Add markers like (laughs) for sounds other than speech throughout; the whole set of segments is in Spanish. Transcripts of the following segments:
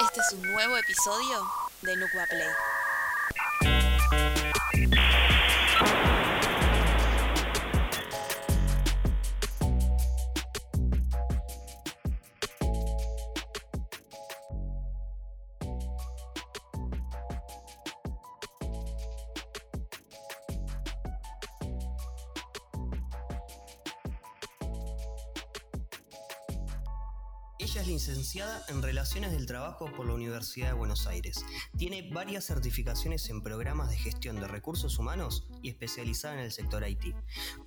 Este es un nuevo episodio de Nucua Play. En Relaciones del Trabajo por la Universidad de Buenos Aires. Tiene varias certificaciones en programas de gestión de recursos humanos y especializada en el sector IT.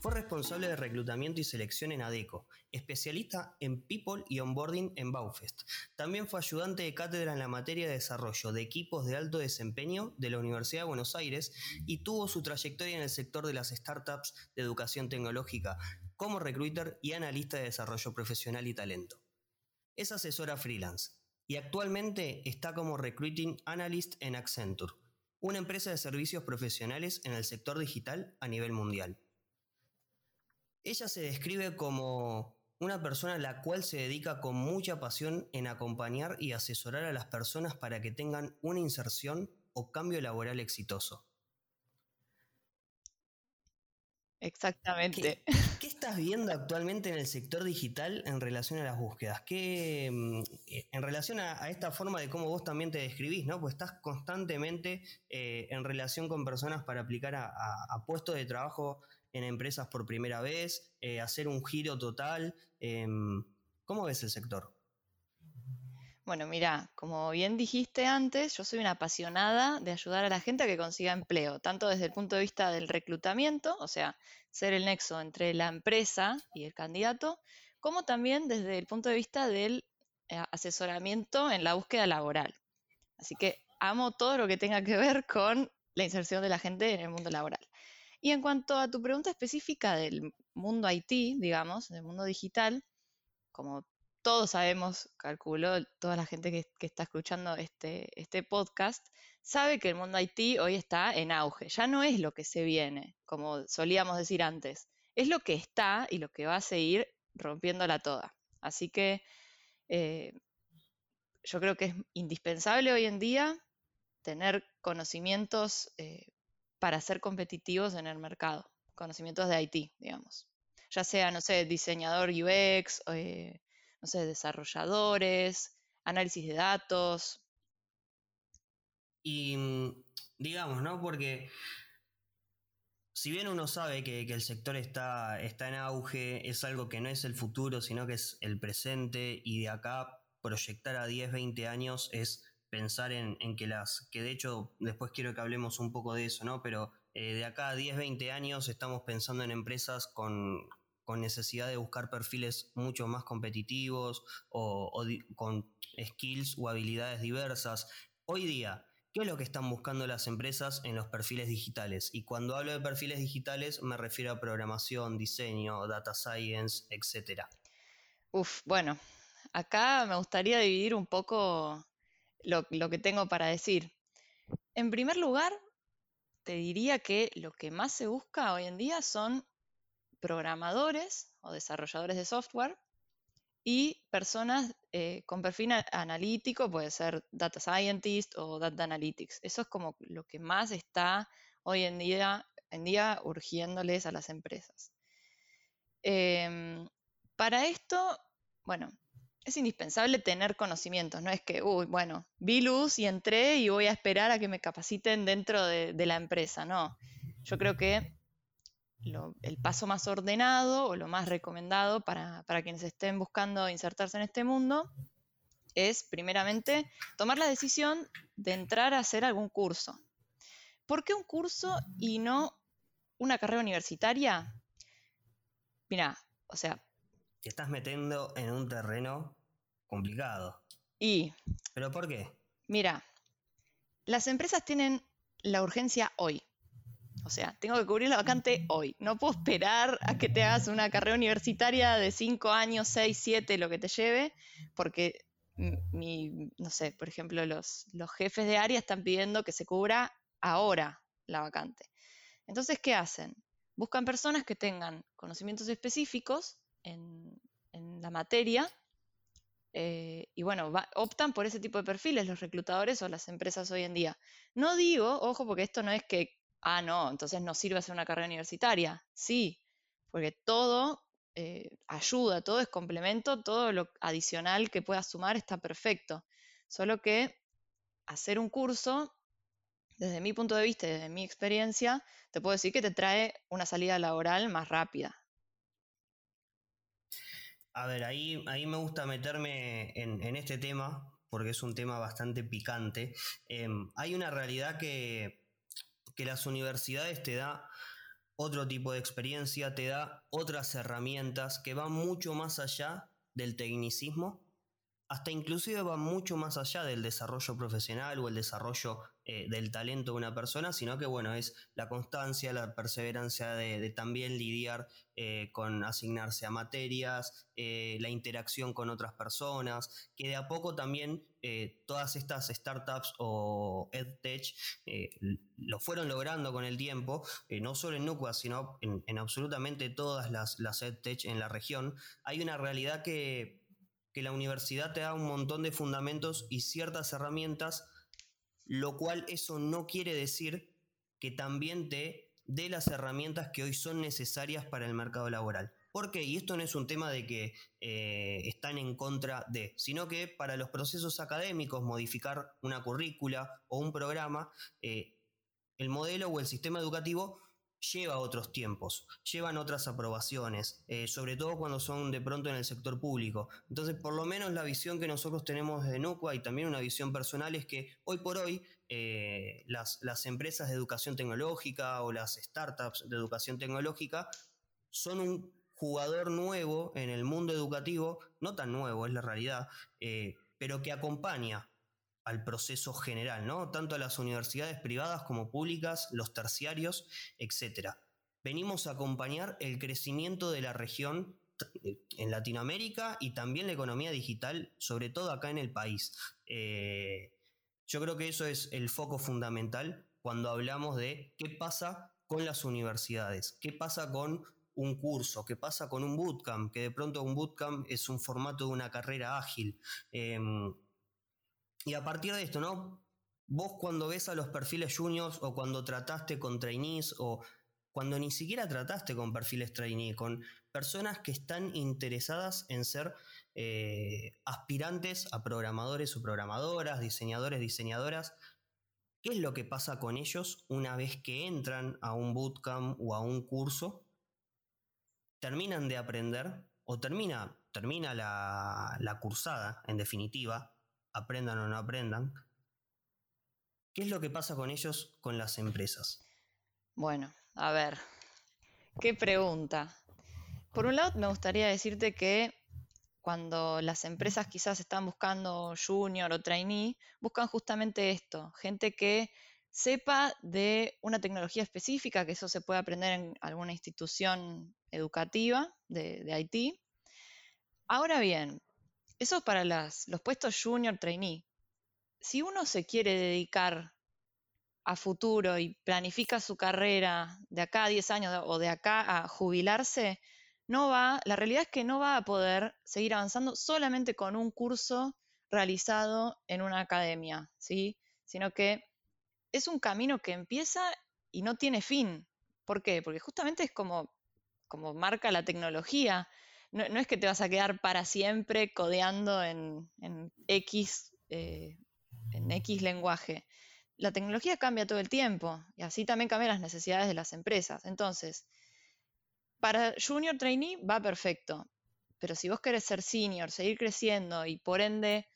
Fue responsable de reclutamiento y selección en ADECO, especialista en People y Onboarding en Baufest. También fue ayudante de cátedra en la materia de desarrollo de equipos de alto desempeño de la Universidad de Buenos Aires y tuvo su trayectoria en el sector de las startups de educación tecnológica como recruiter y analista de desarrollo profesional y talento. Es asesora freelance y actualmente está como Recruiting Analyst en Accenture, una empresa de servicios profesionales en el sector digital a nivel mundial. Ella se describe como una persona a la cual se dedica con mucha pasión en acompañar y asesorar a las personas para que tengan una inserción o cambio laboral exitoso. Exactamente. ¿Qué, qué estás viendo actualmente en el sector digital en relación a las búsquedas? ¿Qué, mm, eh, en relación a, esta forma de cómo vos también te describís, ¿no? Pues estás constantemente eh, en relación con personas para aplicar a puestos de trabajo en empresas por primera vez, eh, hacer un giro total. em, ¿Cómo ves el sector? Bueno, mira, como bien dijiste antes, yo soy una apasionada de ayudar a la gente a que consiga empleo, tanto desde el punto de vista del reclutamiento, o sea, ser el nexo entre la empresa y el candidato, como también desde el punto de vista del eh, asesoramiento en la búsqueda laboral. Así que amo todo lo que tenga que ver con la inserción de la gente en el mundo laboral. Y en cuanto a tu pregunta específica del mundo IT, digamos, del mundo digital, como todos sabemos, calculo, toda la gente que, está escuchando este, este podcast, sabe que el mundo IT hoy está en auge. Ya no es lo que se viene, como solíamos decir antes. Es lo que está y lo que va a seguir rompiéndola toda. Así que eh, yo creo que es indispensable hoy en día tener conocimientos eh, para ser competitivos en el mercado, conocimientos de IT, digamos. Ya sea, no sé, diseñador UX, eh, no sé, desarrolladores, análisis de datos. Y mm, digamos, ¿no? Porque si bien uno sabe que, que el sector está, está en auge, es algo que no es el futuro, sino que es el presente, y de acá proyectar a 10, 20 años es pensar en, en que las, que de hecho después quiero que hablemos un poco de eso, ¿no? Pero eh, de acá a 10, 20 años estamos pensando en empresas con, con necesidad de buscar perfiles mucho más competitivos o, con skills o habilidades diversas. Hoy día, ¿qué es lo que están buscando las empresas en los perfiles digitales? Y cuando hablo de perfiles digitales me refiero a programación, diseño, data science, etcétera. Uf, bueno, acá me gustaría dividir un poco lo, lo que tengo para decir. En primer lugar, te diría que lo que más se busca hoy en día son programadores o desarrolladores de software y personas eh, con perfil analítico, puede ser data scientist o data analytics. Eso es como lo que más está hoy en día, en día urgiéndoles a las empresas. Em, para esto, bueno, es indispensable tener conocimientos, no es que, uy, bueno, vi luz y entré y voy a esperar a que me capaciten dentro de, de la empresa, no. Yo creo que lo- el paso más ordenado o lo más recomendado para, para quienes estén buscando insertarse en este mundo es, primeramente, tomar la decisión de entrar a hacer algún curso. ¿Por qué un curso y no una carrera universitaria? Mira, o sea, Te estás metiendo en un terreno complicado. y ¿Pero por qué? mira, las empresas tienen la urgencia hoy. O sea, tengo que cubrir la vacante hoy. No puedo esperar a que te hagas una carrera universitaria de 5 años, 6, 7, lo que te lleve, porque mi, no sé, por ejemplo, los, los jefes de área están pidiendo que se cubra ahora la vacante. Entonces, ¿qué hacen? Buscan personas que tengan conocimientos específicos en, en la materia eh, y bueno, optan por ese tipo de perfiles los reclutadores o las empresas hoy en día. No digo, ojo, porque esto no es que, ah, no, entonces no sirve hacer una carrera universitaria. Sí, porque todo eh, ayuda, todo es complemento, todo lo adicional que puedas sumar está perfecto. Solo que hacer un curso, desde mi punto de vista y desde mi experiencia, te puedo decir que te trae una salida laboral más rápida. A ver, ahí, ahí me gusta meterme en, este tema, porque es un tema bastante picante. Em, hay una realidad que, que las universidades te da otro tipo de experiencia, te da otras herramientas que van mucho más allá del tecnicismo hasta inclusive va mucho más allá del desarrollo profesional o el desarrollo eh, del talento de una persona, sino que bueno, es la constancia, la perseverancia de, también lidiar eh, con asignarse a materias, eh, la interacción con otras personas, que de a poco también todas estas startups o EdTech lo fueron logrando con el tiempo, no solo en Nucua, sino en, en absolutamente todas las EdTech en la región. Hay una realidad que que la universidad te da un montón de fundamentos y ciertas herramientas, lo cual eso no quiere decir que también te dé las herramientas que hoy son necesarias para el mercado laboral. ¿Por qué? Y esto no es un tema de que eh, están en contra de, sino que para los procesos académicos, modificar una currícula o un programa, eh, el modelo o el sistema educativo lleva otros tiempos, llevan otras aprobaciones, eh, sobre todo cuando son de pronto en el sector público. Entonces, por lo menos la visión que nosotros tenemos de Nucua y también una visión personal es que hoy por hoy eh, las, las, empresas de educación tecnológica o las startups de educación tecnológica son un jugador nuevo en el mundo educativo, no tan nuevo, es la realidad, eh, pero que acompaña al proceso general, ¿no? Tanto a las universidades privadas como públicas, los terciarios, etc. Venimos a acompañar el crecimiento de la región eh, en Latinoamérica y también la economía digital, sobre todo acá en el país. Eh, yo creo que eso es el foco fundamental cuando hablamos de qué pasa con las universidades, qué pasa con un curso, qué pasa con un bootcamp, que de pronto un bootcamp es un formato de una carrera ágil. Em, y a partir de esto, ¿no? Vos cuando ves a los perfiles juniors o cuando trataste con trainees o cuando ni siquiera trataste con perfiles trainee, con personas que están interesadas en ser eh, aspirantes a programadores o programadoras, diseñadores, diseñadoras, ¿qué es lo que pasa con ellos una vez que entran a un bootcamp o a un curso? Terminan de aprender o termina, termina la, la cursada, en definitiva, aprendan o no aprendan. ¿Qué es lo que pasa con ellos, con las empresas? Bueno, a ver, qué pregunta. Por un lado, me gustaría decirte que cuando las empresas quizás están buscando junior o trainee, buscan justamente esto, gente que sepa de una tecnología específica, que eso se puede aprender en alguna institución educativa de, de IT. Ahora bien, eso es para las, los puestos junior trainee. Si uno se quiere dedicar a futuro y planifica su carrera de acá a 10 años o de acá a jubilarse, no va, la realidad es que no va a poder seguir avanzando solamente con un curso realizado en una academia, ¿sí? Sino que es un camino que empieza y no tiene fin. ¿Por qué? Porque justamente es como, como marca la tecnología no, es que te vas a quedar para siempre codeando en, X, eh, en X lenguaje. La tecnología cambia todo el tiempo y así también cambian las necesidades de las empresas. Entonces, para junior trainee va perfecto, pero si vos querés ser senior, seguir creciendo y por ende,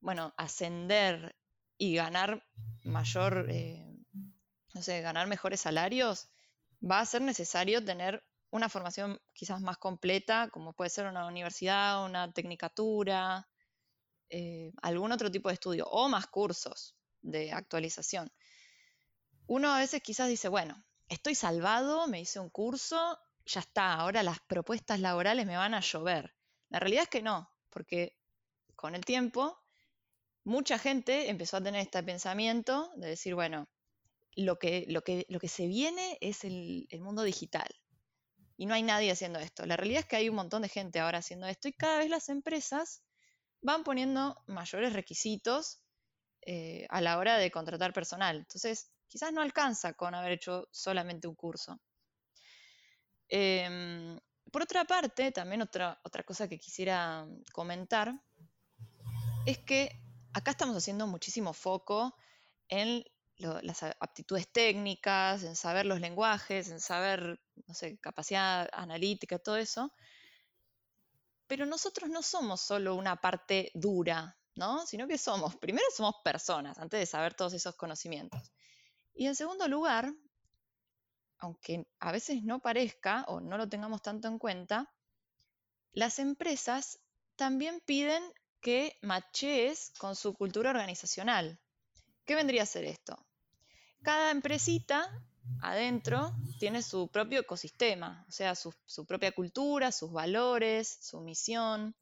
bueno, ascender y ganar mayor, eh, no sé, ganar mejores salarios, va a ser necesario tener una formación quizás más completa, como puede ser una universidad, una tecnicatura, eh, algún otro tipo de estudio, o más cursos de actualización. Uno a veces quizás dice, bueno, estoy salvado, me hice un curso, ya está, ahora las propuestas laborales me van a llover. La realidad es que no, porque con el tiempo mucha gente empezó a tener este pensamiento de decir, bueno, lo que, lo que, lo que se viene es el, el mundo digital y no hay nadie haciendo esto. La realidad es que hay un montón de gente ahora haciendo esto y cada vez las empresas van poniendo mayores requisitos eh, a la hora de contratar personal. Entonces, quizás no alcanza con haber hecho solamente un curso. Em, por otra parte, también otra, otra cosa que quisiera comentar es que acá estamos haciendo muchísimo foco en las aptitudes técnicas, en saber los lenguajes, en saber, no sé, capacidad analítica, todo eso. Pero nosotros no somos solo una parte dura, ¿no? Sino que somos, primero somos personas, antes de saber todos esos conocimientos. Y en segundo lugar, aunque a veces no parezca o no lo tengamos tanto en cuenta, las empresas también piden que machees con su cultura organizacional. ¿Qué vendría a ser esto? Cada empresita adentro tiene su propio ecosistema, o sea, su, propia cultura, sus valores, su misión.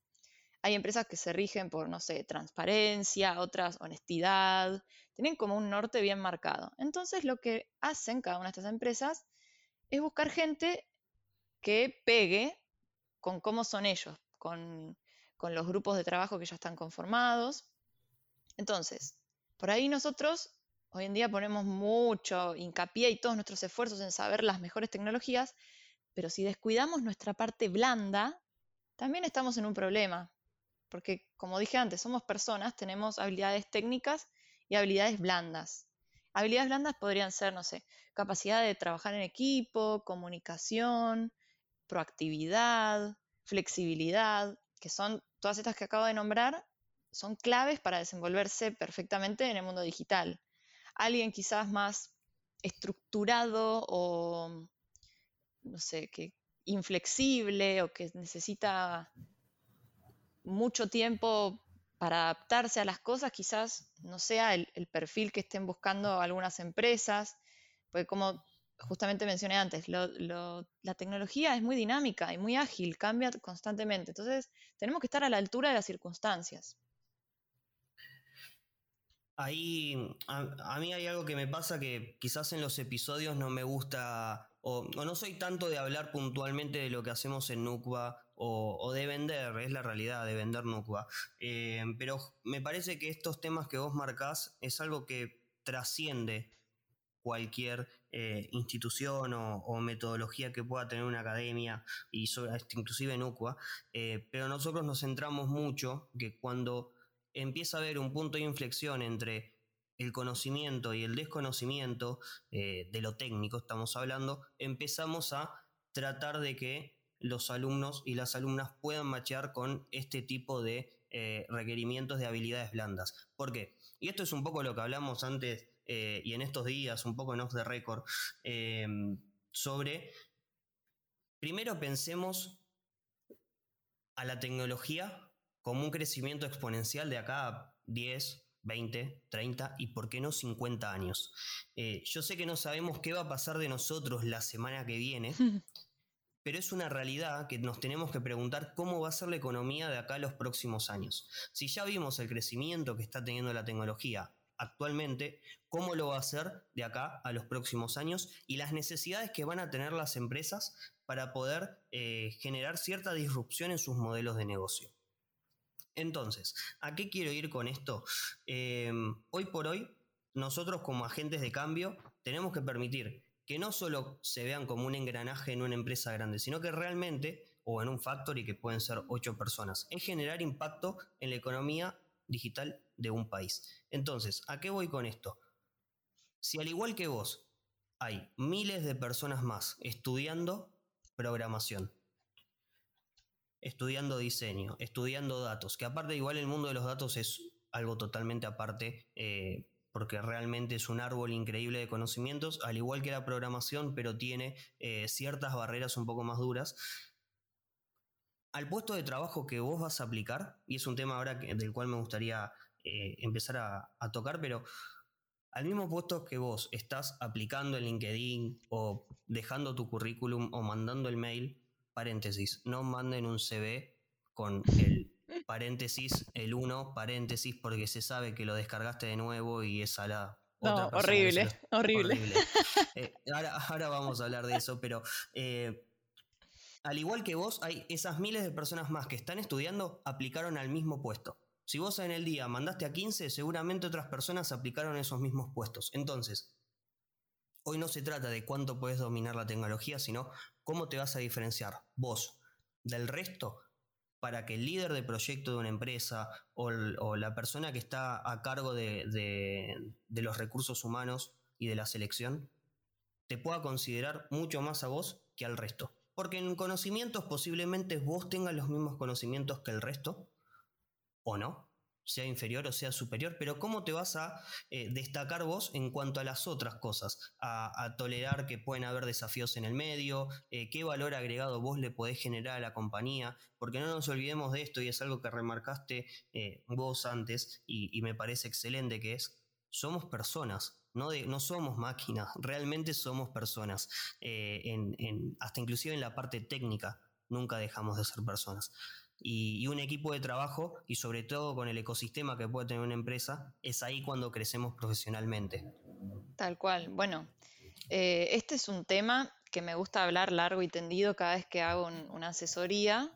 Hay empresas que se rigen por, no sé, transparencia, otras honestidad, tienen como un norte bien marcado. Entonces lo que hacen cada una de estas empresas es buscar gente que pegue con cómo son ellos, con, con los grupos de trabajo que ya están conformados. Entonces, por ahí nosotros hoy en día ponemos mucho hincapié y todos nuestros esfuerzos en saber las mejores tecnologías, pero si descuidamos nuestra parte blanda, también estamos en un problema. Porque, como dije antes, somos personas, tenemos habilidades técnicas y habilidades blandas. Habilidades blandas podrían ser, no sé, capacidad de trabajar en equipo, comunicación, proactividad, flexibilidad, que son todas estas que acabo de nombrar, son claves para desenvolverse perfectamente en el mundo digital. Alguien quizás más estructurado o, no sé, que inflexible o que necesita mucho tiempo para adaptarse a las cosas, quizás no sea el, perfil que estén buscando algunas empresas, porque como justamente mencioné antes, la tecnología es muy dinámica y muy ágil, cambia constantemente. Entonces, tenemos que estar a la altura de las circunstancias. Ahí, a, mí hay algo que me pasa que quizás en los episodios no me gusta, o, no soy tanto de hablar puntualmente de lo que hacemos en Nucba o, de vender, es la realidad de vender Nucba. Eh, pero me parece que estos temas que vos marcás es algo que trasciende cualquier eh, institución o, metodología que pueda tener una academia, y sobre, inclusive en eh, pero nosotros nos centramos mucho que cuando empieza a haber un punto de inflexión entre el conocimiento y el desconocimiento eh, de lo técnico, estamos hablando, empezamos a tratar de que los alumnos y las alumnas puedan machear con este tipo de requerimientos de habilidades blandas. ¿Por qué? Y esto es un poco lo que hablamos antes eh, y en estos días, un poco en off the record, sobre, primero pensemos a la tecnología como un crecimiento exponencial de acá a 10, 20, 30 y por qué no 50 años. Eh, yo sé que no sabemos qué va a pasar de nosotros la semana que viene, (laughs) pero es una realidad que nos tenemos que preguntar cómo va a ser la economía de acá a los próximos años. Si ya vimos el crecimiento que está teniendo la tecnología actualmente, cómo lo va a hacer de acá a los próximos años y las necesidades que van a tener las empresas para poder eh, generar cierta disrupción en sus modelos de negocio. Entonces, ¿a qué quiero ir con esto? Em, hoy por hoy, nosotros como agentes de cambio tenemos que permitir que no solo se vean como un engranaje en una empresa grande, sino que realmente, o en un factory que pueden ser ocho personas, es generar impacto en la economía digital de un país. Entonces, ¿a qué voy con esto? Si al igual que vos hay miles de personas más estudiando programación, estudiando diseño, estudiando datos, que aparte igual el mundo de los datos es algo totalmente aparte, eh, porque realmente es un árbol increíble de conocimientos, al igual que la programación, pero tiene eh, ciertas barreras un poco más duras. Al puesto de trabajo que vos vas a aplicar, y es un tema ahora del cual me gustaría eh, empezar a, tocar, pero al mismo puesto que vos estás aplicando en LinkedIn o dejando tu currículum o mandando el mail, paréntesis, no manden un CV con el (laughs) paréntesis, el 1, paréntesis, porque se sabe que lo descargaste de nuevo y es a la... No, (laughs) horrible, horrible. Eh, ahora, vamos a hablar de eso, pero eh, al igual que vos, hay esas miles de personas más que están estudiando, aplicaron al mismo puesto. Si vos en el día mandaste a 15, seguramente otras personas aplicaron esos mismos puestos. Entonces, hoy no se trata de cuánto puedes dominar la tecnología, sino cómo te vas a diferenciar vos del resto para que el líder de proyecto de una empresa o, la persona que está a cargo de, los recursos humanos y de la selección te pueda considerar mucho más a vos que al resto. Porque en conocimientos posiblemente vos tengas los mismos conocimientos que el resto, o no, sea inferior o sea superior, pero ¿cómo te vas a eh, destacar vos en cuanto a las otras cosas? A, tolerar que pueden haber desafíos en el medio, eh, qué valor agregado vos le podés generar a la compañía, porque no nos olvidemos de esto y es algo que remarcaste eh, vos antes y, me parece excelente que es, somos personas. No, no somos máquinas, realmente somos personas, hasta inclusive en la parte técnica, nunca dejamos de ser personas y, un equipo de trabajo y sobre todo con el ecosistema que puede tener una empresa, es ahí cuando crecemos profesionalmente. Tal cual. Bueno, eh, este es un tema que me gusta hablar largo y tendido cada vez que hago una asesoría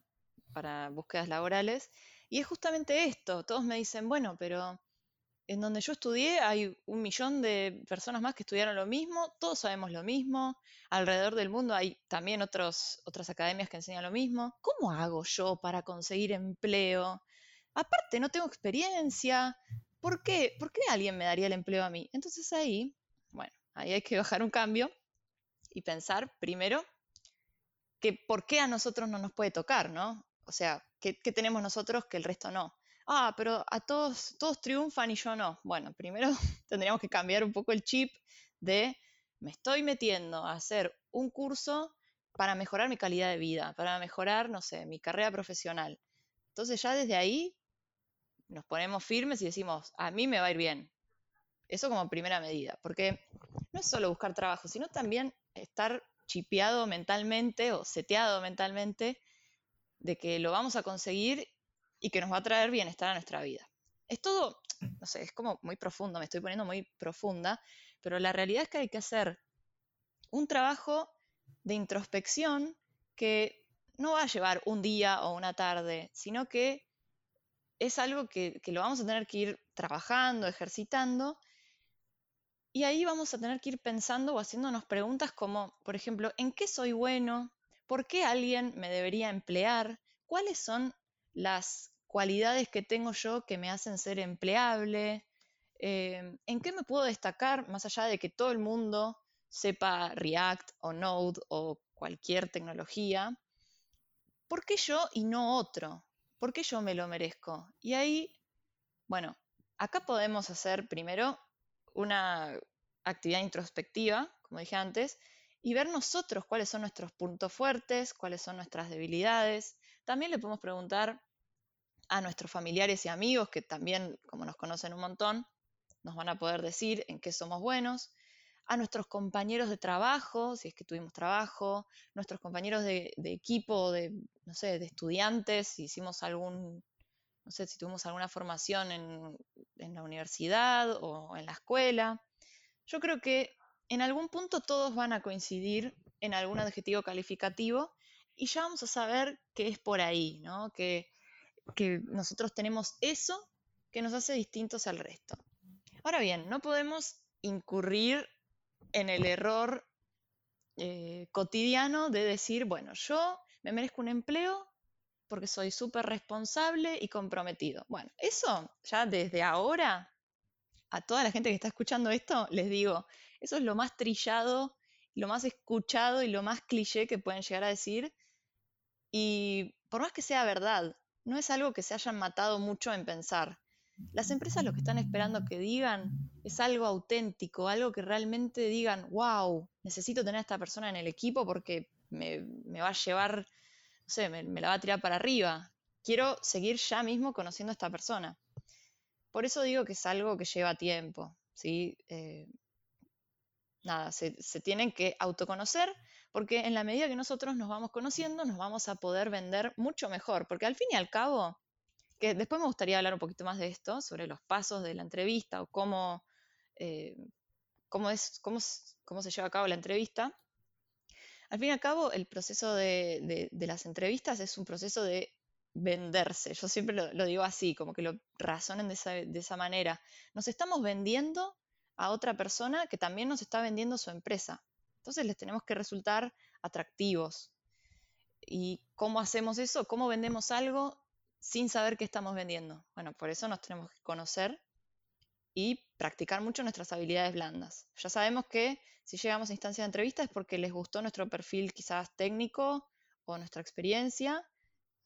para búsquedas laborales. Y es justamente esto. Todos me dicen, bueno, pero en donde yo estudié hay un millón de personas más que estudiaron lo mismo, todos sabemos lo mismo, alrededor del mundo hay también otras academias que enseñan lo mismo. ¿Cómo hago yo para conseguir empleo? Aparte, no tengo experiencia. ¿Por qué? ¿Por qué alguien me daría el empleo a mí? Entonces ahí, bueno, ahí hay que (laughs) bajar un cambio y pensar primero que por qué a nosotros no nos puede tocar, ¿no? O sea, ¿qué, qué tenemos nosotros que el resto no? Ah, pero a todos, todos triunfan y yo no. Bueno, primero (laughs) tendríamos que cambiar un poco el chip de me estoy metiendo a hacer un curso para mejorar mi calidad de vida, para mejorar, no sé, mi carrera profesional. Entonces ya desde ahí nos ponemos firmes y decimos, a mí me va a ir bien. Eso como primera medida, porque no es solo buscar trabajo, sino también estar chipeado mentalmente o seteado mentalmente de que lo vamos a conseguir y que nos va a traer bienestar a nuestra vida. Es todo, no sé, es como muy profundo, me estoy poniendo muy profunda, pero la realidad es que hay que hacer un trabajo de introspección que no va a llevar un día o una tarde, sino que es algo que, que, lo vamos a tener que ir trabajando, ejercitando, y ahí vamos a tener que ir pensando o haciéndonos preguntas como, por ejemplo, ¿en qué soy bueno? ¿Por qué alguien me debería emplear? ¿Cuáles son las cualidades que tengo yo que me hacen ser empleable, eh, en qué me puedo destacar más allá de que todo el mundo sepa React o Node o cualquier tecnología, ¿por qué yo y no otro? ¿Por qué yo me lo merezco? Y ahí, bueno, acá podemos hacer primero una actividad introspectiva, como dije antes, y ver nosotros cuáles son nuestros puntos fuertes, cuáles son nuestras debilidades, también le podemos preguntar a nuestros familiares y amigos, que también, como nos conocen un montón, nos van a poder decir en qué somos buenos, a nuestros compañeros de trabajo, si es que tuvimos trabajo, nuestros compañeros de, equipo, de, no sé, de estudiantes, si hicimos algún, no sé, si tuvimos alguna formación en, en la universidad o en la escuela. Yo creo que en algún punto todos van a coincidir en algún adjetivo calificativo y ya vamos a saber que es por ahí, ¿no? Que, nosotros tenemos eso que nos hace distintos al resto. Ahora bien, no podemos incurrir en el error eh, cotidiano de decir, bueno, yo me merezco un empleo porque soy súper responsable y comprometido. Bueno, eso ya desde ahora, a toda la gente que está escuchando esto, les digo, eso es lo más trillado, lo más escuchado y lo más cliché que pueden llegar a decir y por más que sea verdad, no es algo que se hayan matado mucho en pensar. Las empresas lo que están esperando que digan es algo auténtico, algo que realmente digan, wow, necesito tener a esta persona en el equipo porque me, va a llevar, no sé, me, la va a tirar para arriba. Quiero seguir ya mismo conociendo a esta persona. Por eso digo que es algo que lleva tiempo, ¿sí? Eh, nada, se, se tienen que autoconocer, porque en la medida que nosotros nos vamos conociendo, nos vamos a poder vender mucho mejor, porque al fin y al cabo, que después me gustaría hablar un poquito más de esto, sobre los pasos de la entrevista o cómo, eh, cómo, es, cómo, cómo, se lleva a cabo la entrevista. Al fin y al cabo, el proceso de, las entrevistas es un proceso de venderse. Yo siempre lo, digo así, como que lo razonen de esa, de esa manera. Nos estamos vendiendo a otra persona que también nos está vendiendo su empresa. Entonces les tenemos que resultar atractivos. ¿Y cómo hacemos eso? ¿Cómo vendemos algo sin saber qué estamos vendiendo? Bueno, por eso nos tenemos que conocer y practicar mucho nuestras habilidades blandas. Ya sabemos que si llegamos a instancia de entrevista es porque les gustó nuestro perfil quizás técnico o nuestra experiencia,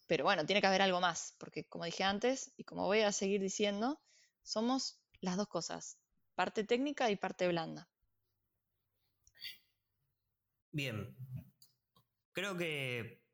pero bueno, tiene que haber algo más, porque como dije antes y como voy a seguir diciendo, somos las dos cosas, parte técnica y parte blanda. Bien, creo que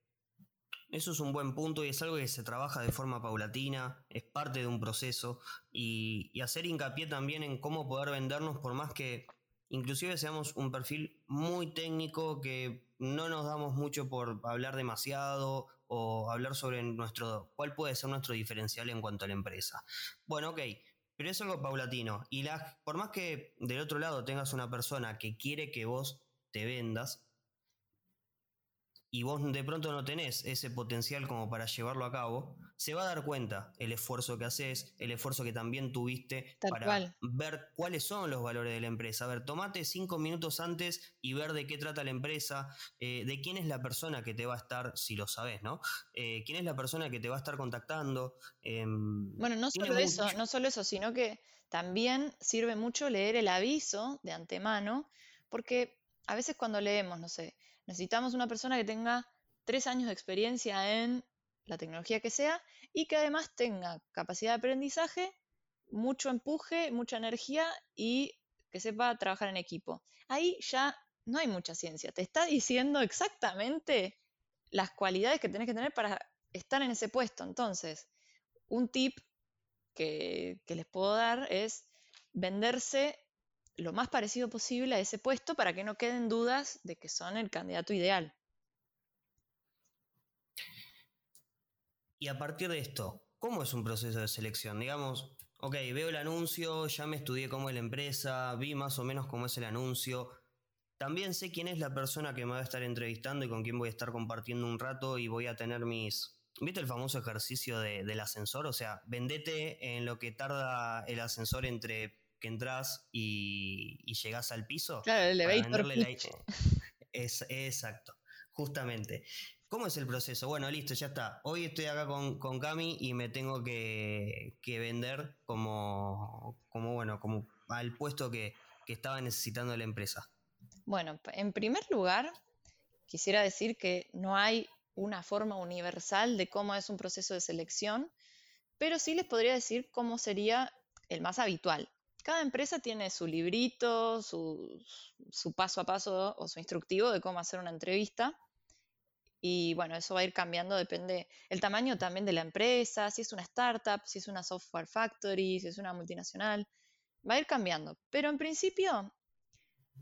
eso es un buen punto y es algo que se trabaja de forma paulatina, es parte de un proceso y, hacer hincapié también en cómo poder vendernos por más que inclusive seamos un perfil muy técnico que no nos damos mucho por hablar demasiado o hablar sobre nuestro cuál puede ser nuestro diferencial en cuanto a la empresa. Bueno, ok, pero es algo paulatino. Y la, por más que del otro lado tengas una persona que quiere que vos te vendas, y vos de pronto no tenés ese potencial como para llevarlo a cabo, se va a dar cuenta el esfuerzo que haces, el esfuerzo que también tuviste para ver cuáles son los valores de la empresa. A ver, tomate cinco minutos antes y ver de qué trata la empresa, eh, de quién es la persona que te va a estar, si lo sabes, ¿no? Eh, quién es la persona que te va a estar contactando. Em, bueno, no solo eso, no solo eso, sino que también sirve mucho leer el aviso de antemano, porque a veces cuando leemos, no sé, Necesitamos una persona que tenga tres años de experiencia en la tecnología que sea y que además tenga capacidad de aprendizaje, mucho empuje, mucha energía y que sepa trabajar en equipo. Ahí ya no hay mucha ciencia, te está diciendo exactamente las cualidades que tenés que tener para estar en ese puesto. Entonces, un tip que, que les puedo dar es venderse lo más parecido posible a ese puesto para que no queden dudas de que son el candidato ideal. Y a partir de esto, ¿cómo es un proceso de selección? Digamos, ok, veo el anuncio, ya me estudié cómo es la empresa, vi más o menos cómo es el anuncio. También sé quién es la persona que me va a estar entrevistando y con quién voy a estar compartiendo un rato y voy a tener mis... ¿Viste el famoso ejercicio del ascensor? O sea, vendete en lo que tarda el ascensor entre que entras y, y llegás al piso. Claro, el elevator Es, exacto, justamente. ¿Cómo es el proceso? Bueno, listo, ya está. Hoy estoy acá con, con Cami y me tengo que, vender como, como, bueno, como al puesto que, que estaba necesitando la empresa. Bueno, en primer lugar, quisiera decir que no hay una forma universal de cómo es un proceso de selección, pero sí les podría decir cómo sería el más habitual cada empresa tiene su librito, su, paso a paso o su instructivo de cómo hacer una entrevista. Y bueno, eso va a ir cambiando, depende el tamaño también de la empresa, si es una startup, si es una software factory, si es una multinacional, va a ir cambiando. Pero en principio,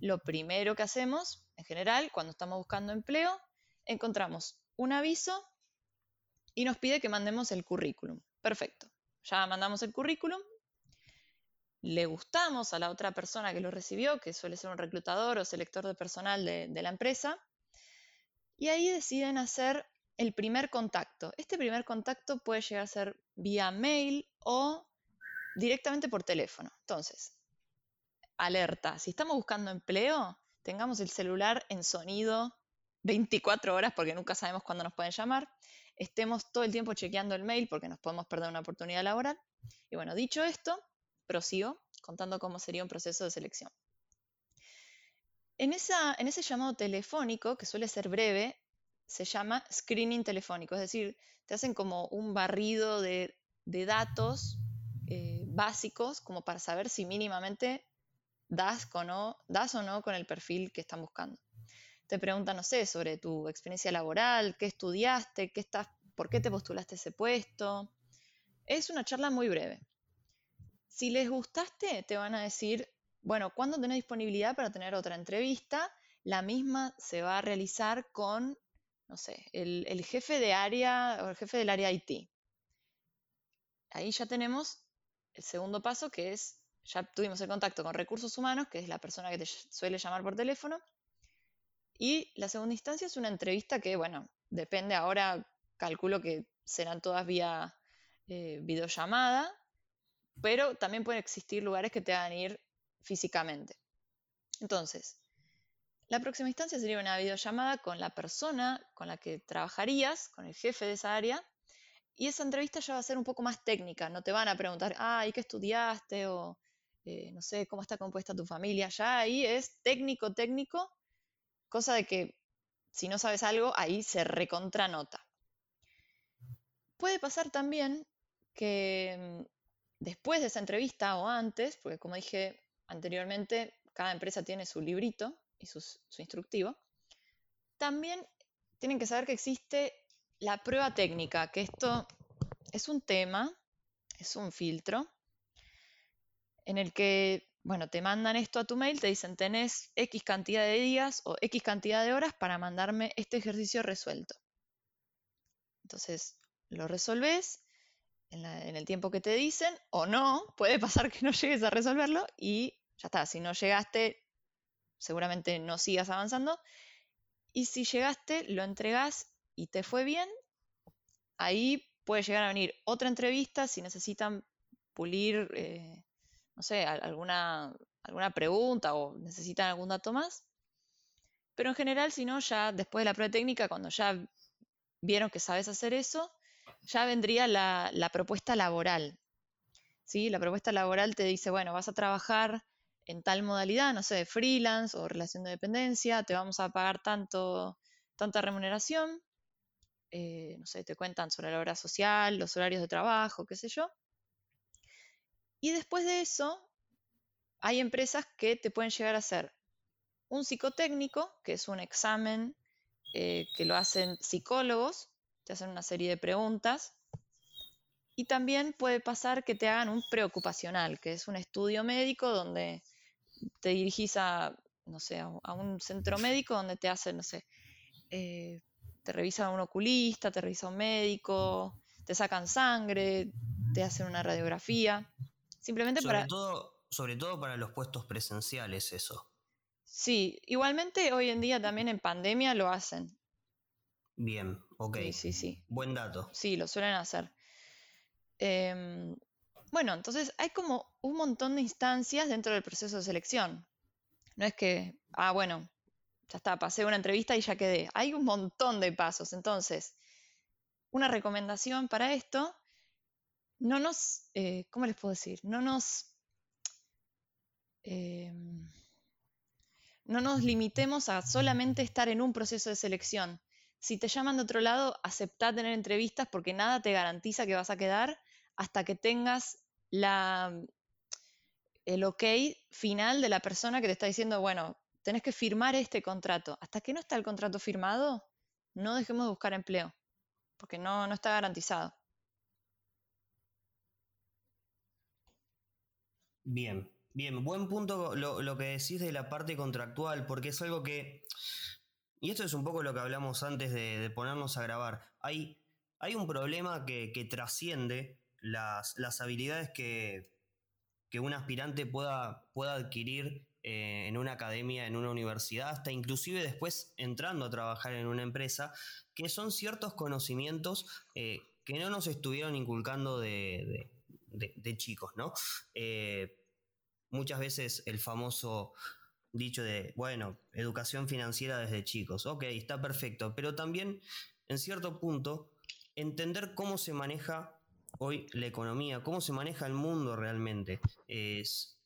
lo primero que hacemos, en general, cuando estamos buscando empleo, encontramos un aviso y nos pide que mandemos el currículum. Perfecto. Ya mandamos el currículum, le gustamos a la otra persona que lo recibió, que suele ser un reclutador o selector de personal de, la empresa, y ahí deciden hacer el primer contacto. Este primer contacto puede llegar a ser vía mail o directamente por teléfono. Entonces, alerta, si estamos buscando empleo, tengamos el celular en sonido 24 horas porque nunca sabemos cuándo nos pueden llamar. Estemos todo el tiempo chequeando el mail porque nos podemos perder una oportunidad laboral. Y bueno, dicho esto, prosigo contando cómo sería un proceso de selección. En, ese llamado telefónico, que suele ser breve, se llama screening telefónico, es decir, te hacen como un barrido de, datos eh, básicos como para saber si mínimamente das, o no, das o no con el perfil que están buscando. Te preguntan, no sé, sobre tu experiencia laboral, qué estudiaste, qué estás, por qué te postulaste ese puesto. Es una charla muy breve. Si les gustaste, te van a decir, bueno, ¿cuándo tenés disponibilidad para tener otra entrevista? La misma se va a realizar con, no sé, el, jefe de área o el jefe del área IT. Ahí ya tenemos el segundo paso, que es, ya tuvimos el contacto con recursos humanos, que es la persona que te suele llamar por teléfono. Y la segunda instancia es una entrevista que, bueno, depende ahora, calculo que serán todas vía eh, videollamada, pero también pueden existir lugares que te hagan ir físicamente. Entonces, la próxima instancia sería una videollamada con la persona con la que trabajarías, con el jefe de esa área, y esa entrevista ya va a ser un poco más técnica, no te van a preguntar, ah, ¿y qué estudiaste? o eh, no sé, cómo está compuesta tu familia, ya ahí es técnico, técnico, cosa de que si no sabes algo, ahí se recontranota. Puede pasar también que mm, después de esa entrevista o antes, porque como dije anteriormente, cada empresa tiene su librito y su, instructivo, también tienen que saber que existe la prueba técnica, que esto es un tema, es un filtro, en el que, bueno, te mandan esto a tu mail, te dicen, tenés X cantidad de días o X cantidad de horas para mandarme este ejercicio resuelto. Entonces, lo resolves en, el tiempo que te dicen o no, puede pasar que no llegues a resolverlo y ya está, si no llegaste, seguramente no sigas avanzando. Y si llegaste, lo entregas y te fue bien, ahí puede llegar a venir otra entrevista si necesitan pulir, eh, no sé, alguna, alguna pregunta o necesitan algún dato más. Pero en general, si no, ya después de la prueba técnica, cuando ya vieron que sabes hacer eso, ya vendría la, propuesta laboral. ¿sí? La propuesta laboral te dice, bueno, vas a trabajar en tal modalidad, no sé, freelance o relación de dependencia, te vamos a pagar tanto, tanta remuneración, eh, no sé, te cuentan sobre la hora social, los horarios de trabajo, qué sé yo. Y después de eso, hay empresas que te pueden llegar a hacer un psicotécnico, que es un examen eh, que lo hacen psicólogos, te hacen una serie de preguntas. Y también puede pasar que te hagan un preocupacional, que es un estudio médico donde te dirigís a, no sé, a un centro médico donde te hacen, no sé, eh, te revisa un oculista, te revisa un médico, te sacan sangre, te hacen una radiografía. Simplemente sobre para. Todo, sobre todo para los puestos presenciales, eso. Sí, igualmente hoy en día también en pandemia lo hacen. Bien, ok. Sí, sí, sí. Buen dato. Sí, lo suelen hacer. Em, bueno, entonces hay como un montón de instancias dentro del proceso de selección. No es que, ah, bueno, ya está, pasé una entrevista y ya quedé. Hay un montón de pasos. Entonces, una recomendación para esto, no nos, eh, ¿cómo les puedo decir? No nos, em, no nos limitemos a solamente estar en un proceso de selección si te llaman de otro lado, aceptá tener entrevistas porque nada te garantiza que vas a quedar hasta que tengas la, el ok final de la persona que te está diciendo, bueno, tenés que firmar este contrato. Hasta que no está el contrato firmado, no dejemos de buscar empleo, porque no, no está garantizado. Bien, bien, buen punto lo, lo que decís de la parte contractual, porque es algo que y esto es un poco lo que hablamos antes de, ponernos a grabar. Hay, hay un problema que, trasciende las, habilidades que, un aspirante pueda, pueda adquirir eh, en una academia, en una universidad, hasta inclusive después entrando a trabajar en una empresa, que son ciertos conocimientos eh, que no nos estuvieron inculcando de, chicos, ¿no? Eh, muchas veces el famoso dicho de, bueno, educación financiera desde chicos, ok, está perfecto, pero también, en cierto punto, entender cómo se maneja hoy la economía, cómo se maneja el mundo realmente. Es,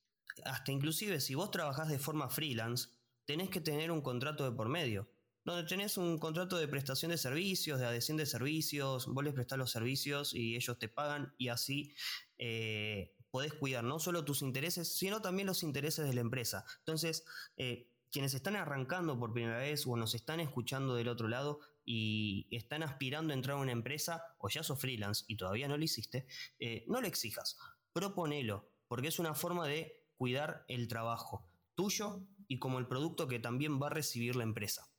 hasta inclusive si vos trabajás de forma freelance, tenés que tener un contrato de por medio, donde tenés un contrato de prestación de servicios, de adhesión de servicios, vos les prestás los servicios y ellos te pagan y así eh, podés cuidar no solo tus intereses, sino también los intereses de la empresa. Entonces, eh, quienes están arrancando por primera vez o nos están escuchando del otro lado y están aspirando a entrar a una empresa o ya sos freelance y todavía no lo hiciste, eh, no lo exijas, proponelo, porque es una forma de cuidar el trabajo tuyo y como el producto que también va a recibir la empresa.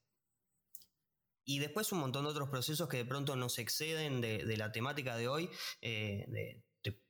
Y después un montón de otros procesos que de pronto nos exceden de, la temática de hoy, eh,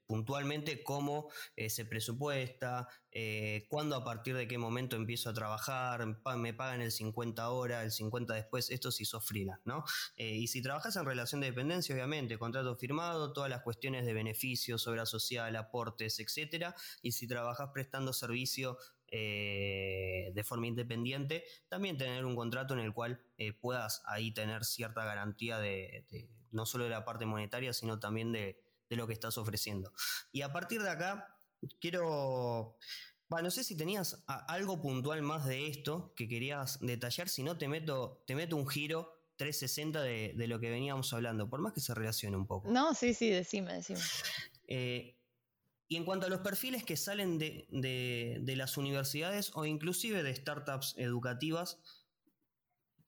puntualmente cómo eh, se presupuesta, eh, cuándo a partir de qué momento empiezo a trabajar, me pagan el 50 horas, el 50 después, esto si sos ¿no? y si trabajas en relación de dependencia, obviamente, contrato firmado, todas las cuestiones de beneficios, obra social, aportes, etcétera, y si trabajas prestando servicio de forma independiente, también tener un contrato en el cual puedas ahí tener cierta garantía de, no solo de la parte monetaria, sino también de, lo que estás ofreciendo. Y a partir de acá, quiero... Bueno, no sé si tenías algo puntual más de esto que querías detallar, si no te meto, te meto un giro 360 de, de, lo que veníamos hablando, por más que se relacione un poco. No, sí, sí, decime, decime. Eh, y en cuanto a los perfiles que salen de, de, las universidades o inclusive de startups educativas,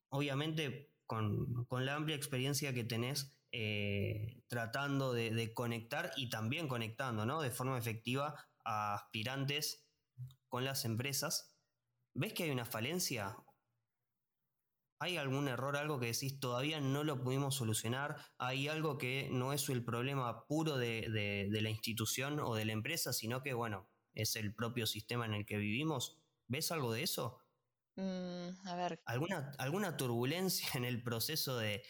obviamente con, con la amplia experiencia que tenés eh, tratando de, conectar y también conectando ¿no? de forma efectiva a aspirantes con las empresas. ¿Ves que hay una falencia? ¿Hay algún error, algo que decís todavía no lo pudimos solucionar? ¿Hay algo que no es el problema puro de, de la institución o de la empresa, sino que, bueno, es el propio sistema en el que vivimos? ¿Ves algo de eso? Mm, a ver. ¿Alguna, ¿Alguna turbulencia en el proceso de,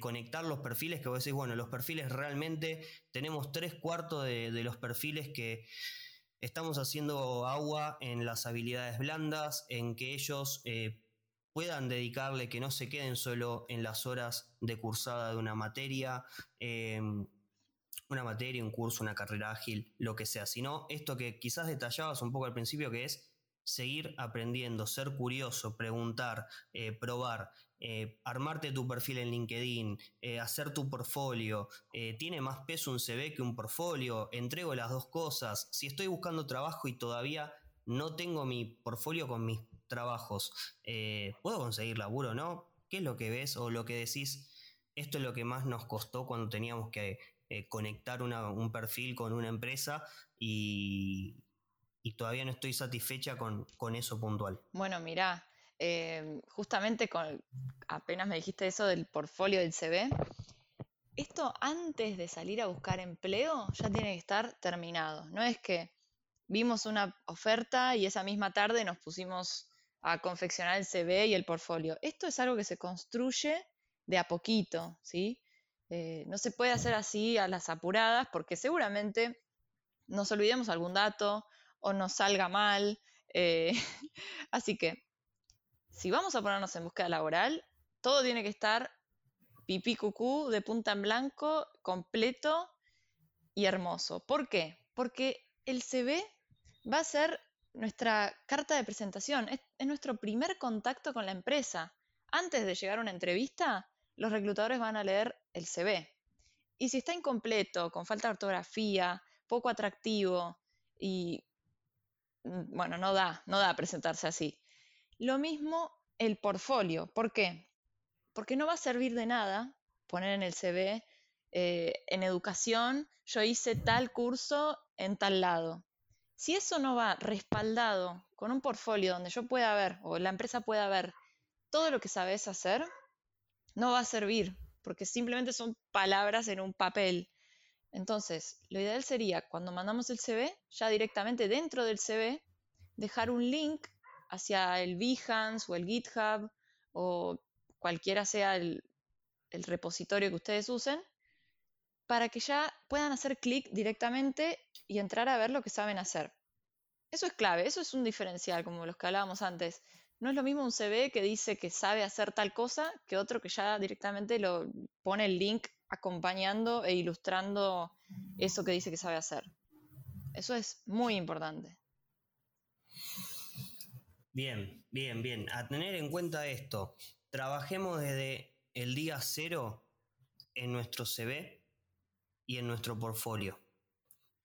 conectar los perfiles que vos decís, bueno, los perfiles realmente tenemos tres cuartos de, los perfiles que estamos haciendo agua en las habilidades blandas, en que ellos eh, puedan dedicarle, que no se queden solo en las horas de cursada de una materia, em, una materia, un curso, una carrera ágil, lo que sea, sino esto que quizás detallabas un poco al principio, que es seguir aprendiendo, ser curioso, preguntar, eh, probar, eh, armarte tu perfil en LinkedIn, eh, hacer tu portfolio. ¿Tiene más peso un CV que un portfolio? Entrego las dos cosas. Si estoy buscando trabajo y todavía no tengo mi portfolio con mis trabajos, ¿puedo conseguir laburo no? ¿Qué es lo que ves o lo que decís? Esto es lo que más nos costó cuando teníamos que conectar un perfil con una empresa y, y todavía no estoy satisfecha con, eso puntual. Bueno, mirá, eh, justamente con, apenas me dijiste eso del portfolio del CV, esto antes de salir a buscar empleo ya tiene que estar terminado. No es que vimos una oferta y esa misma tarde nos pusimos a confeccionar el CV y el portfolio. Esto es algo que se construye de a poquito, ¿sí? Eh, no se puede hacer así a las apuradas porque seguramente nos olvidemos algún dato o nos salga mal. Eh, (laughs) así que, si vamos a ponernos en búsqueda laboral, todo tiene que estar pipí cucú, de punta en blanco, completo y hermoso. ¿Por qué? Porque el CV va a ser nuestra carta de presentación, es, es nuestro primer contacto con la empresa. Antes de llegar a una entrevista, los reclutadores van a leer el CV. Y si está incompleto, con falta de ortografía, poco atractivo y bueno, no da, no da presentarse así. Lo mismo el portfolio. ¿Por qué? Porque no va a servir de nada poner en el CV, eh, en educación, yo hice tal curso en tal lado. Si eso no va respaldado con un portfolio donde yo pueda ver, o la empresa pueda ver, todo lo que sabes hacer, no va a servir, porque simplemente son palabras en un papel. Entonces, lo ideal sería cuando mandamos el CV, ya directamente dentro del CV, dejar un link hacia el Behance o el GitHub o cualquiera sea el, repositorio que ustedes usen, para que ya puedan hacer clic directamente y entrar a ver lo que saben hacer. Eso es clave, eso es un diferencial, como los que hablábamos antes. No es lo mismo un CV que dice que sabe hacer tal cosa que otro que ya directamente lo pone el link acompañando e ilustrando eso que dice que sabe hacer. Eso es muy importante. Bien, bien, bien. A tener en cuenta esto, trabajemos desde el día cero en nuestro CV y en nuestro portfolio.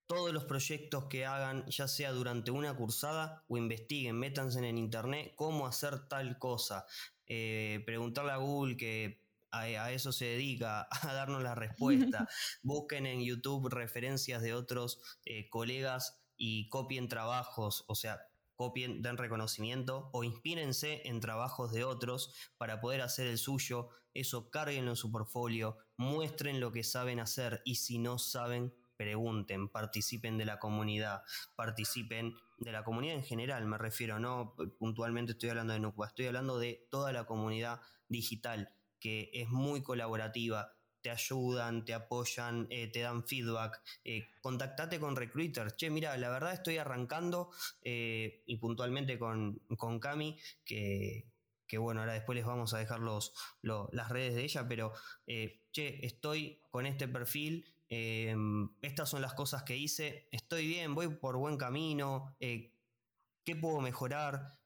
Todos los proyectos que hagan, ya sea durante una cursada o investiguen, métanse en internet cómo hacer tal cosa. Eh, preguntarle a Google que a, eso se dedica, (laughs) a darnos la respuesta. (laughs) Busquen en YouTube referencias de otros eh, colegas y copien trabajos, o sea, copien, den reconocimiento o inspírense en trabajos de otros para poder hacer el suyo. Eso cárguenlo en su portfolio, muestren lo que saben hacer y si no saben, pregunten, participen de la comunidad, participen de la comunidad en general, me refiero, no puntualmente estoy hablando de Nucua, estoy hablando de toda la comunidad digital que es muy colaborativa, te ayudan, te apoyan, eh, te dan feedback. Eh, contactate con recruiters. Che, mira, la verdad estoy arrancando eh, y puntualmente con, con Cami, que, que, bueno, ahora después les vamos a dejar los, las redes de ella, pero che, estoy con este perfil. estas son las cosas que hice. Estoy bien, voy por buen camino. ¿Qué puedo mejorar?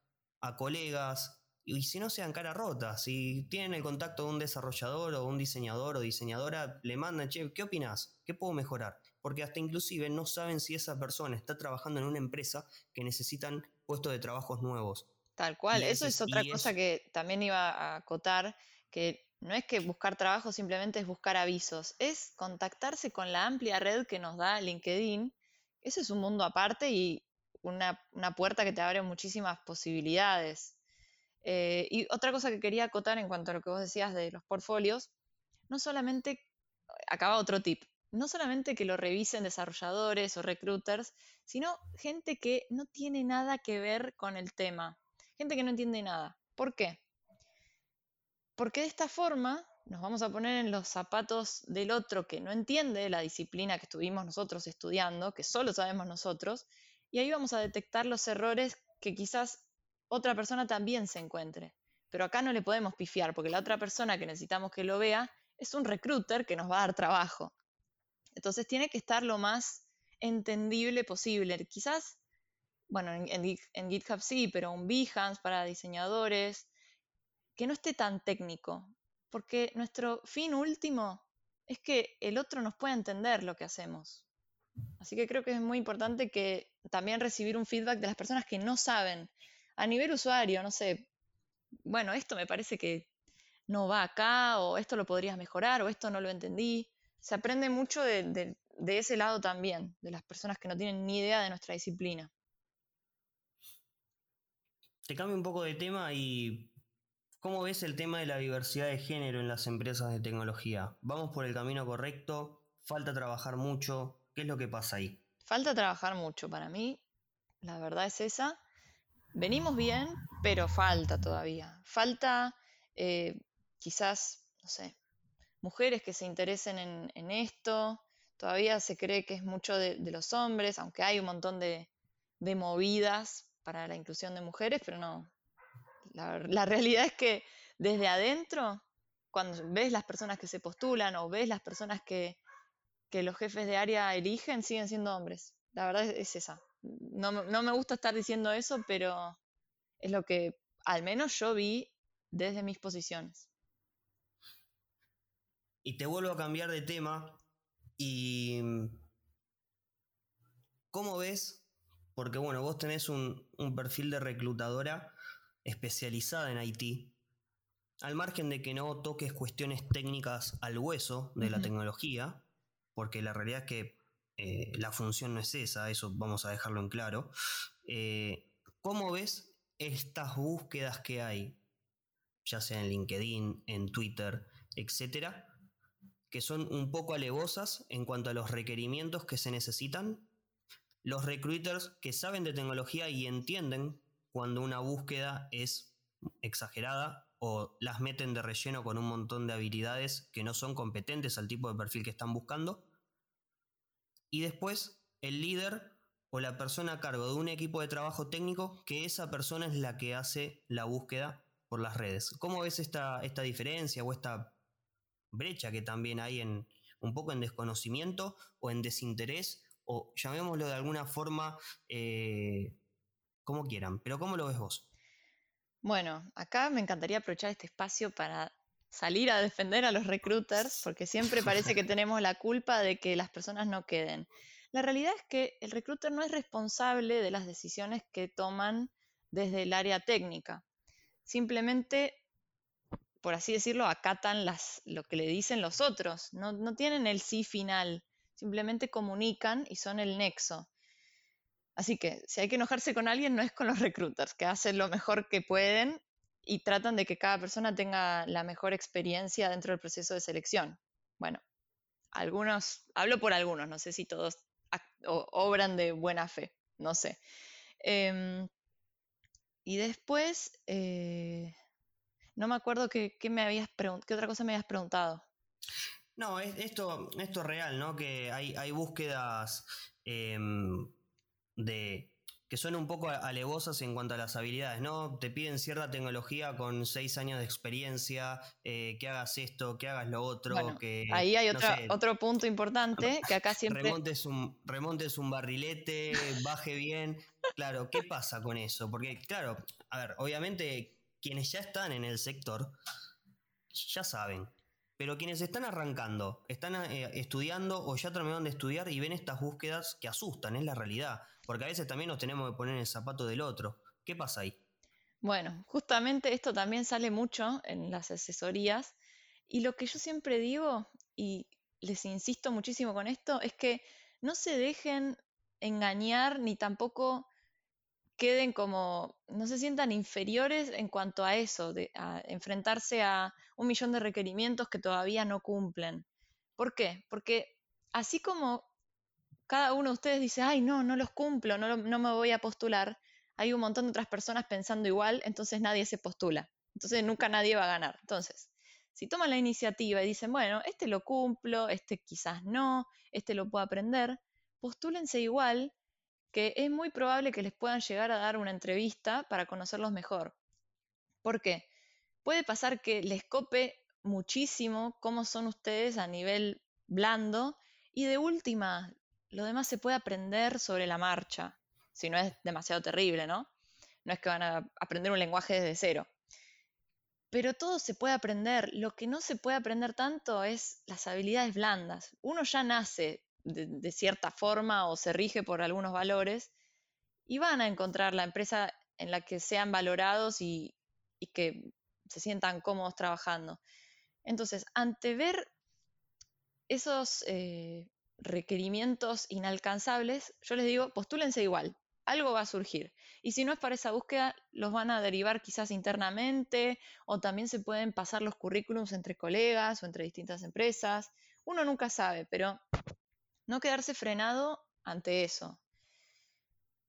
A colegas, y si no sean cara rota, si tienen el contacto de un desarrollador o un diseñador o diseñadora, le mandan, che, ¿qué opinas? ¿Qué puedo mejorar? Porque hasta inclusive no saben si esa persona está trabajando en una empresa que necesitan puestos de trabajos nuevos. Tal cual, eso es otra cosa que también iba a acotar, que no es que buscar trabajo simplemente es buscar avisos, es contactarse con la amplia red que nos da LinkedIn. Eso es un mundo aparte y una, una puerta que te abre muchísimas posibilidades. Eh, y otra cosa que quería acotar en cuanto a lo que vos decías de los portfolios, no solamente, acaba otro tip, no solamente que lo revisen desarrolladores o recruiters, sino gente que no tiene nada que ver con el tema, gente que no entiende nada. ¿Por qué? Porque de esta forma nos vamos a poner en los zapatos del otro que no entiende la disciplina que estuvimos nosotros estudiando, que solo sabemos nosotros, y ahí vamos a detectar los errores que quizás otra persona también se encuentre. Pero acá no le podemos pifiar, porque la otra persona que necesitamos que lo vea es un recruiter que nos va a dar trabajo. Entonces tiene que estar lo más entendible posible. Quizás, bueno, en, GitHub sí, pero un Behance para diseñadores, que no esté tan técnico, porque nuestro fin último es que el otro nos pueda entender lo que hacemos. Así que creo que es muy importante que también recibir un feedback de las personas que no saben a nivel usuario, no sé, bueno, esto me parece que no va acá, o esto lo podrías mejorar, o esto no lo entendí. Se aprende mucho de, ese lado también, de las personas que no tienen ni idea de nuestra disciplina. Te cambio un poco de tema y ¿cómo ves el tema de la diversidad de género en las empresas de tecnología? ¿Vamos por el camino correcto? ¿Falta trabajar mucho? ¿Qué es lo que pasa ahí? Falta trabajar mucho para mí, la verdad es esa. Venimos bien, pero falta todavía. Falta eh, quizás, no sé, mujeres que se interesen en, esto. Todavía se cree que es mucho de, los hombres, aunque hay un montón de, movidas para la inclusión de mujeres, pero no. La, realidad es que desde adentro, cuando ves las personas que se postulan o ves las personas que, los jefes de área eligen, siguen siendo hombres. La verdad es esa no, me gusta estar diciendo eso, pero es lo que al menos yo vi desde mis posiciones. Y te vuelvo a cambiar de tema. ¿Y cómo ves? Porque bueno, vos tenés un, perfil de reclutadora especializada en IT. Al margen de que no toques cuestiones técnicas al hueso de la tecnología, porque la realidad es que eh, la función no es esa, eso vamos a dejarlo en claro. Eh, ¿Cómo ves estas búsquedas que hay, ya sea en LinkedIn, en Twitter, etcétera, que son un poco alevosas en cuanto a los requerimientos que se necesitan? Los recruiters que saben de tecnología y entienden cuando una búsqueda es exagerada o las meten de relleno con un montón de habilidades que no son competentes al tipo de perfil que están buscando y después el líder o la persona a cargo de un equipo de trabajo técnico, que esa persona es la que hace la búsqueda por las redes. ¿Cómo ves esta, esta diferencia o esta brecha que también hay en un poco en desconocimiento o en desinterés o llamémoslo de alguna forma eh, como quieran, pero ¿cómo lo ves vos? Bueno, acá me encantaría aprovechar este espacio para salir a defender a los recruiters, porque siempre parece que tenemos la culpa de que las personas no queden. La realidad es que el recruiter no es responsable de las decisiones que toman desde el área técnica. Simplemente, por así decirlo, acatan las, lo que le dicen los otros. No, no tienen el sí final. Simplemente comunican y son el nexo. Así que si hay que enojarse con alguien, no es con los recruiters, que hacen lo mejor que pueden y tratan de que cada persona tenga la mejor experiencia dentro del proceso de selección. Bueno, algunos, hablo por algunos, no sé si todos obran de buena fe, no sé. Em, y después, eh, no me acuerdo qué, me habías otra cosa me habías preguntado. No, esto, esto es real, ¿no? Que hay, hay búsquedas em, de que son un poco alevosas en cuanto a las habilidades, ¿no? Te piden cierta tecnología con seis años de experiencia, eh, que hagas esto, que hagas lo otro, que... Ahí hay otro punto importante, que acá (laughs) siempre... Remontes un, remontes un barrilete, baje bien. Claro, ¿qué pasa con eso? Porque, claro, a ver, obviamente quienes ya están en el sector, ya saben. Pero quienes están arrancando, están eh, estudiando o ya terminaron de estudiar y ven estas búsquedas que asustan, es la realidad. Porque a veces también nos tenemos que poner en el zapato del otro. ¿Qué pasa ahí? Bueno, justamente esto también sale mucho en las asesorías. Y lo que yo siempre digo, y les insisto muchísimo con esto, es que no se dejen engañar ni tampoco queden como, no se sientan inferiores en cuanto a eso, de a enfrentarse a un millón de requerimientos que todavía no cumplen. ¿Por qué? Porque así como cada uno de ustedes dice, ay, no, no los cumplo, no, no me voy a postular, hay un montón de otras personas pensando igual, entonces nadie se postula. Entonces nunca nadie va a ganar. Entonces, si toman la iniciativa y dicen, bueno, este lo cumplo, este quizás no, este lo puedo aprender, postúlense igual, que es muy probable que les puedan llegar a dar una entrevista para conocerlos mejor. ¿Por qué? Puede pasar que les cope muchísimo cómo son ustedes a nivel blando y de última lo demás se puede aprender sobre la marcha, si no es demasiado terrible, ¿no? No es que van a aprender un lenguaje desde cero. Pero todo se puede aprender. Lo que no se puede aprender tanto es las habilidades blandas. Uno ya nace de, cierta forma o se rige por algunos valores y van a encontrar la empresa en la que sean valorados y, que se sientan cómodos trabajando. Entonces, ante ver esos eh, requerimientos inalcanzables, yo les digo, postúlense igual, algo va a surgir. Y si no es para esa búsqueda, los van a derivar quizás internamente o también se pueden pasar los currículums entre colegas o entre distintas empresas. Uno nunca sabe, pero no quedarse frenado ante eso.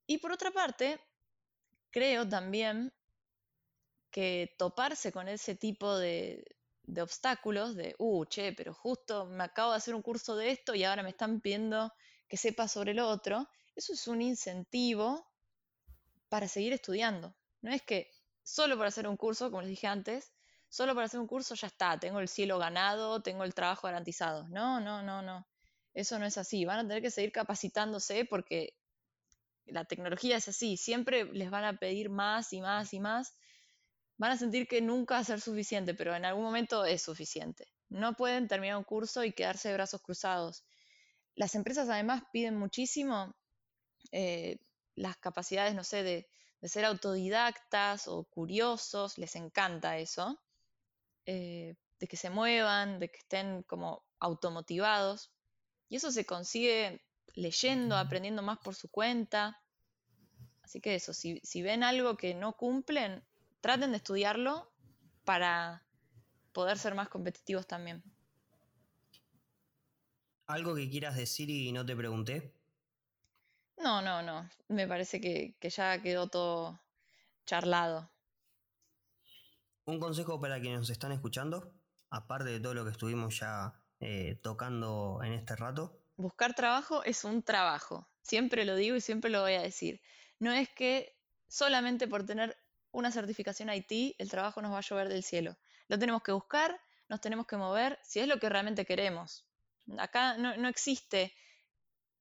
Y por otra parte, creo también que toparse con ese tipo de, de obstáculos, de, uh, che, pero justo me acabo de hacer un curso de esto y ahora me están pidiendo que sepa sobre lo otro, eso es un incentivo para seguir estudiando. No es que solo por hacer un curso, como les dije antes, solo por hacer un curso ya está, tengo el cielo ganado, tengo el trabajo garantizado. No, no, no, no. Eso no es así. Van a tener que seguir capacitándose porque la tecnología es así. Siempre les van a pedir más y más y más van a sentir que nunca va a ser suficiente, pero en algún momento es suficiente. No pueden terminar un curso y quedarse de brazos cruzados. Las empresas además piden muchísimo eh, las capacidades, no sé, de, ser autodidactas o curiosos, les encanta eso, eh, de que se muevan, de que estén como automotivados. Y eso se consigue leyendo, aprendiendo más por su cuenta. Así que eso, si, si ven algo que no cumplen, traten de estudiarlo para poder ser más competitivos también. ¿Algo que quieras decir y no te pregunté? No, no, no. Me parece que, ya quedó todo charlado. Un consejo para quienes nos están escuchando, aparte de todo lo que estuvimos ya eh, tocando en este rato. Buscar trabajo es un trabajo. Siempre lo digo y siempre lo voy a decir. No es que solamente por tener una certificación IT, el trabajo nos va a llover del cielo. Lo tenemos que buscar, nos tenemos que mover, si es lo que realmente queremos. Acá no, existe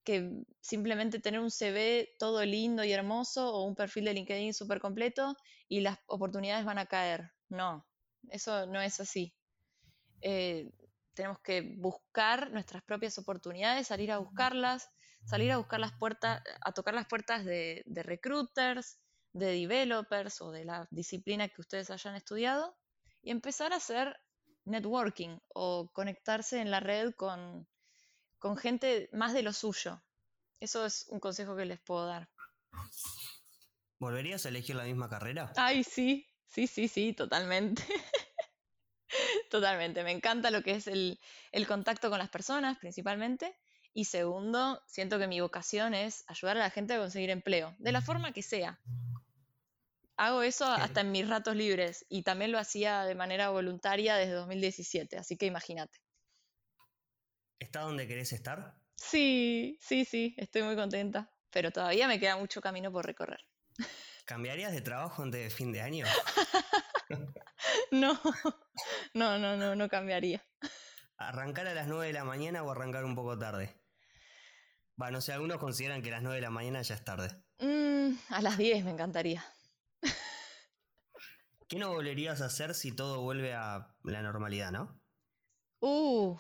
que simplemente tener un CV todo lindo y hermoso o un perfil de LinkedIn súper completo y las oportunidades van a caer. No, eso no es así. Eh, tenemos que buscar nuestras propias oportunidades, salir a buscarlas, salir a buscar las puertas, a tocar las puertas de, de recruiters, de developers o de la disciplina que ustedes hayan estudiado y empezar a hacer networking o conectarse en la red con, con gente más de lo suyo. Eso es un consejo que les puedo dar. ¿Volverías a elegir la misma carrera? Ay, sí, sí, sí, sí, totalmente. (laughs) Totalmente, me encanta lo que es el, el contacto con las personas principalmente. Y segundo, siento que mi vocación es ayudar a la gente a conseguir empleo, de la forma que sea. Hago eso hasta en mis ratos libres y también lo hacía de manera voluntaria desde 2017, así que imagínate. ¿Está donde querés estar? Sí, sí, sí, estoy muy contenta, pero todavía me queda mucho camino por recorrer. ¿Cambiarías de trabajo antes de fin de año? (laughs) no, (laughs) no, no, no, no cambiaría. ¿Arrancar a las 9 de la mañana o arrancar un poco tarde? Bueno, no sé, algunos consideran que a las 9 de la mañana ya es tarde. Mm, a las 10 me encantaría. ¿Qué no volverías a hacer si todo vuelve a la normalidad, no? Uh,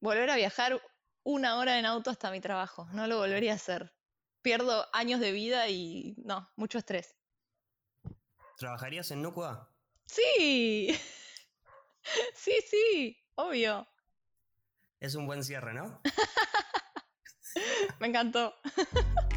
volver a viajar una hora en auto hasta mi trabajo. No lo volvería a hacer. Pierdo años de vida y no, mucho estrés. ¿Trabajarías en Nucua? Sí. (laughs) sí, sí, obvio. Es un buen cierre, ¿no? (laughs) Me encantó. (laughs)